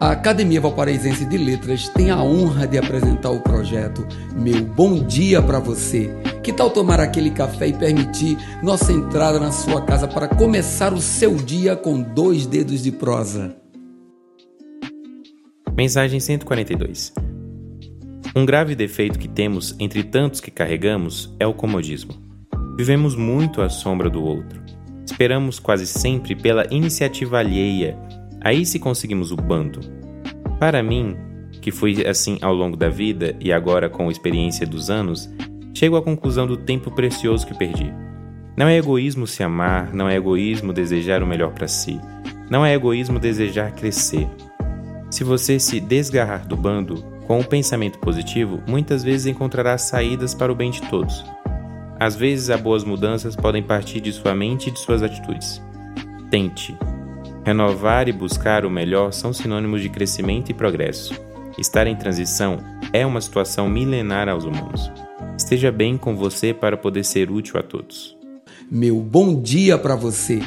A Academia Valparaísense de Letras tem a honra de apresentar o projeto Meu Bom Dia para Você. Que tal tomar aquele café e permitir nossa entrada na sua casa para começar o seu dia com dois dedos de prosa? Mensagem 142 Um grave defeito que temos entre tantos que carregamos é o comodismo. Vivemos muito à sombra do outro. Esperamos quase sempre pela iniciativa alheia Aí se conseguimos o bando. Para mim, que fui assim ao longo da vida e agora com a experiência dos anos, chego à conclusão do tempo precioso que perdi. Não é egoísmo se amar, não é egoísmo desejar o melhor para si, não é egoísmo desejar crescer. Se você se desgarrar do bando com um pensamento positivo, muitas vezes encontrará saídas para o bem de todos. Às vezes, as boas mudanças podem partir de sua mente e de suas atitudes. Tente, Renovar e buscar o melhor são sinônimos de crescimento e progresso. Estar em transição é uma situação milenar aos humanos. Esteja bem com você para poder ser útil a todos. Meu bom dia para você!